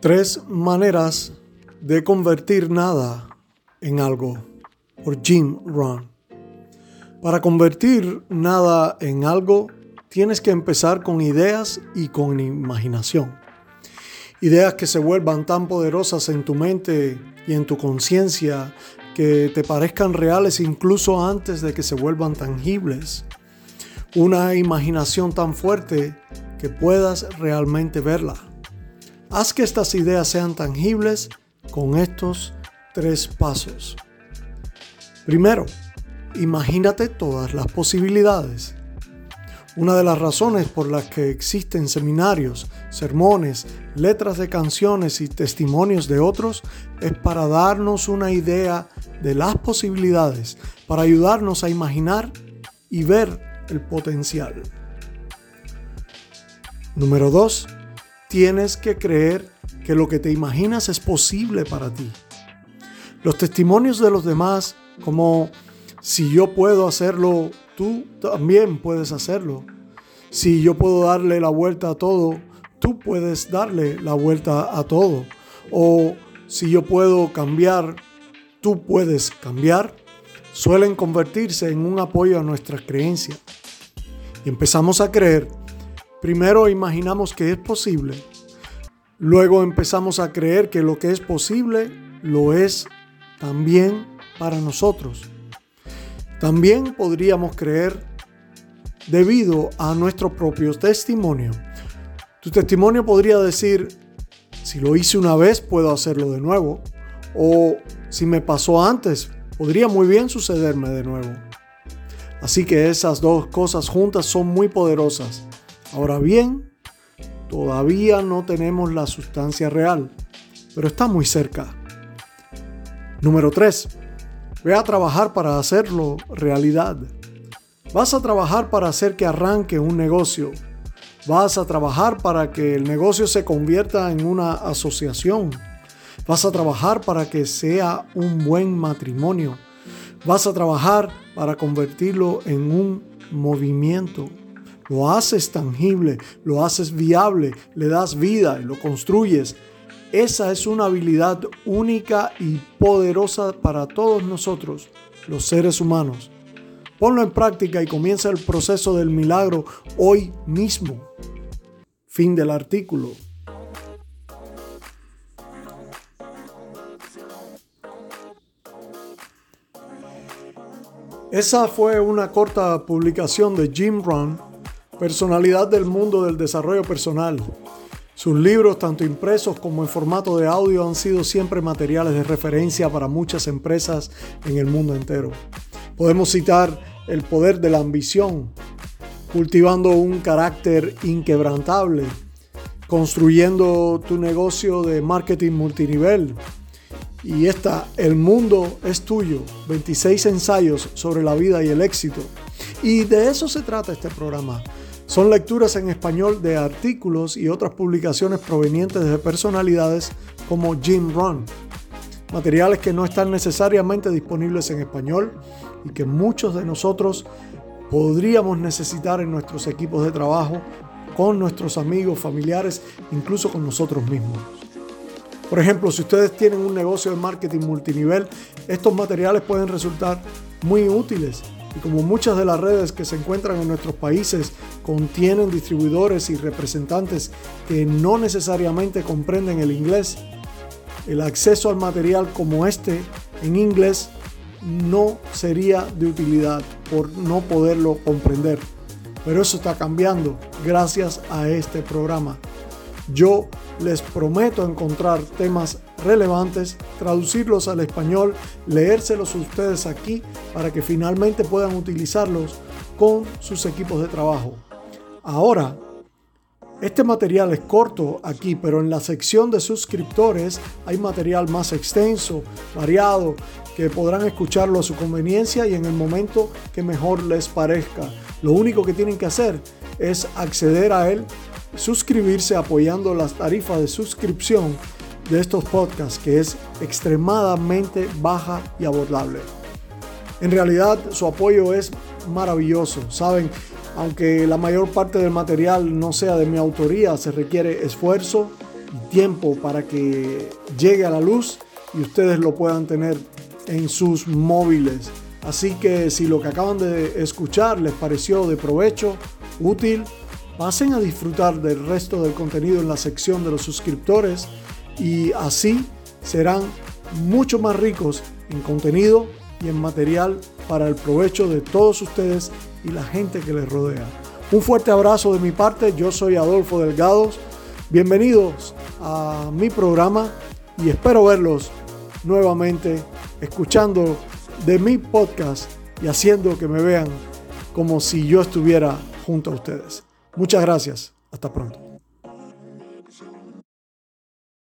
Tres maneras de convertir nada en algo por Jim Rohn. Para convertir nada en algo tienes que empezar con ideas y con imaginación. Ideas que se vuelvan tan poderosas en tu mente y en tu conciencia que te parezcan reales incluso antes de que se vuelvan tangibles. Una imaginación tan fuerte que puedas realmente verla. Haz que estas ideas sean tangibles con estos tres pasos. Primero, imagínate todas las posibilidades. Una de las razones por las que existen seminarios, sermones, letras de canciones y testimonios de otros es para darnos una idea de las posibilidades, para ayudarnos a imaginar y ver el potencial. Número 2 tienes que creer que lo que te imaginas es posible para ti. Los testimonios de los demás, como si yo puedo hacerlo, tú también puedes hacerlo. Si yo puedo darle la vuelta a todo, tú puedes darle la vuelta a todo. O si yo puedo cambiar, tú puedes cambiar. Suelen convertirse en un apoyo a nuestras creencias. Y empezamos a creer Primero imaginamos que es posible, luego empezamos a creer que lo que es posible lo es también para nosotros. También podríamos creer debido a nuestro propio testimonio. Tu testimonio podría decir, si lo hice una vez, puedo hacerlo de nuevo. O si me pasó antes, podría muy bien sucederme de nuevo. Así que esas dos cosas juntas son muy poderosas. Ahora bien, todavía no tenemos la sustancia real, pero está muy cerca. Número 3. Ve a trabajar para hacerlo realidad. Vas a trabajar para hacer que arranque un negocio. Vas a trabajar para que el negocio se convierta en una asociación. Vas a trabajar para que sea un buen matrimonio. Vas a trabajar para convertirlo en un movimiento lo haces tangible, lo haces viable, le das vida y lo construyes. Esa es una habilidad única y poderosa para todos nosotros, los seres humanos. Ponlo en práctica y comienza el proceso del milagro hoy mismo. Fin del artículo. Esa fue una corta publicación de Jim Rohn personalidad del mundo del desarrollo personal. Sus libros, tanto impresos como en formato de audio, han sido siempre materiales de referencia para muchas empresas en el mundo entero. Podemos citar El poder de la ambición, cultivando un carácter inquebrantable, construyendo tu negocio de marketing multinivel. Y esta, El mundo es tuyo, 26 ensayos sobre la vida y el éxito. Y de eso se trata este programa son lecturas en español de artículos y otras publicaciones provenientes de personalidades como Jim Rohn. Materiales que no están necesariamente disponibles en español y que muchos de nosotros podríamos necesitar en nuestros equipos de trabajo, con nuestros amigos, familiares, incluso con nosotros mismos. Por ejemplo, si ustedes tienen un negocio de marketing multinivel, estos materiales pueden resultar muy útiles y como muchas de las redes que se encuentran en nuestros países contienen distribuidores y representantes que no necesariamente comprenden el inglés, el acceso al material como este en inglés no sería de utilidad por no poderlo comprender. Pero eso está cambiando gracias a este programa. Yo les prometo encontrar temas relevantes, traducirlos al español, leérselos ustedes aquí para que finalmente puedan utilizarlos con sus equipos de trabajo. Ahora, este material es corto aquí, pero en la sección de suscriptores hay material más extenso, variado, que podrán escucharlo a su conveniencia y en el momento que mejor les parezca. Lo único que tienen que hacer es acceder a él, suscribirse apoyando las tarifas de suscripción de estos podcasts, que es extremadamente baja y abordable. En realidad su apoyo es maravilloso, ¿saben? Aunque la mayor parte del material no sea de mi autoría, se requiere esfuerzo, y tiempo para que llegue a la luz y ustedes lo puedan tener en sus móviles. Así que si lo que acaban de escuchar les pareció de provecho, útil, pasen a disfrutar del resto del contenido en la sección de los suscriptores y así serán mucho más ricos en contenido y en material para el provecho de todos ustedes y la gente que les rodea. Un fuerte abrazo de mi parte, yo soy Adolfo Delgados, bienvenidos a mi programa y espero verlos nuevamente escuchando de mi podcast y haciendo que me vean como si yo estuviera junto a ustedes. Muchas gracias, hasta pronto.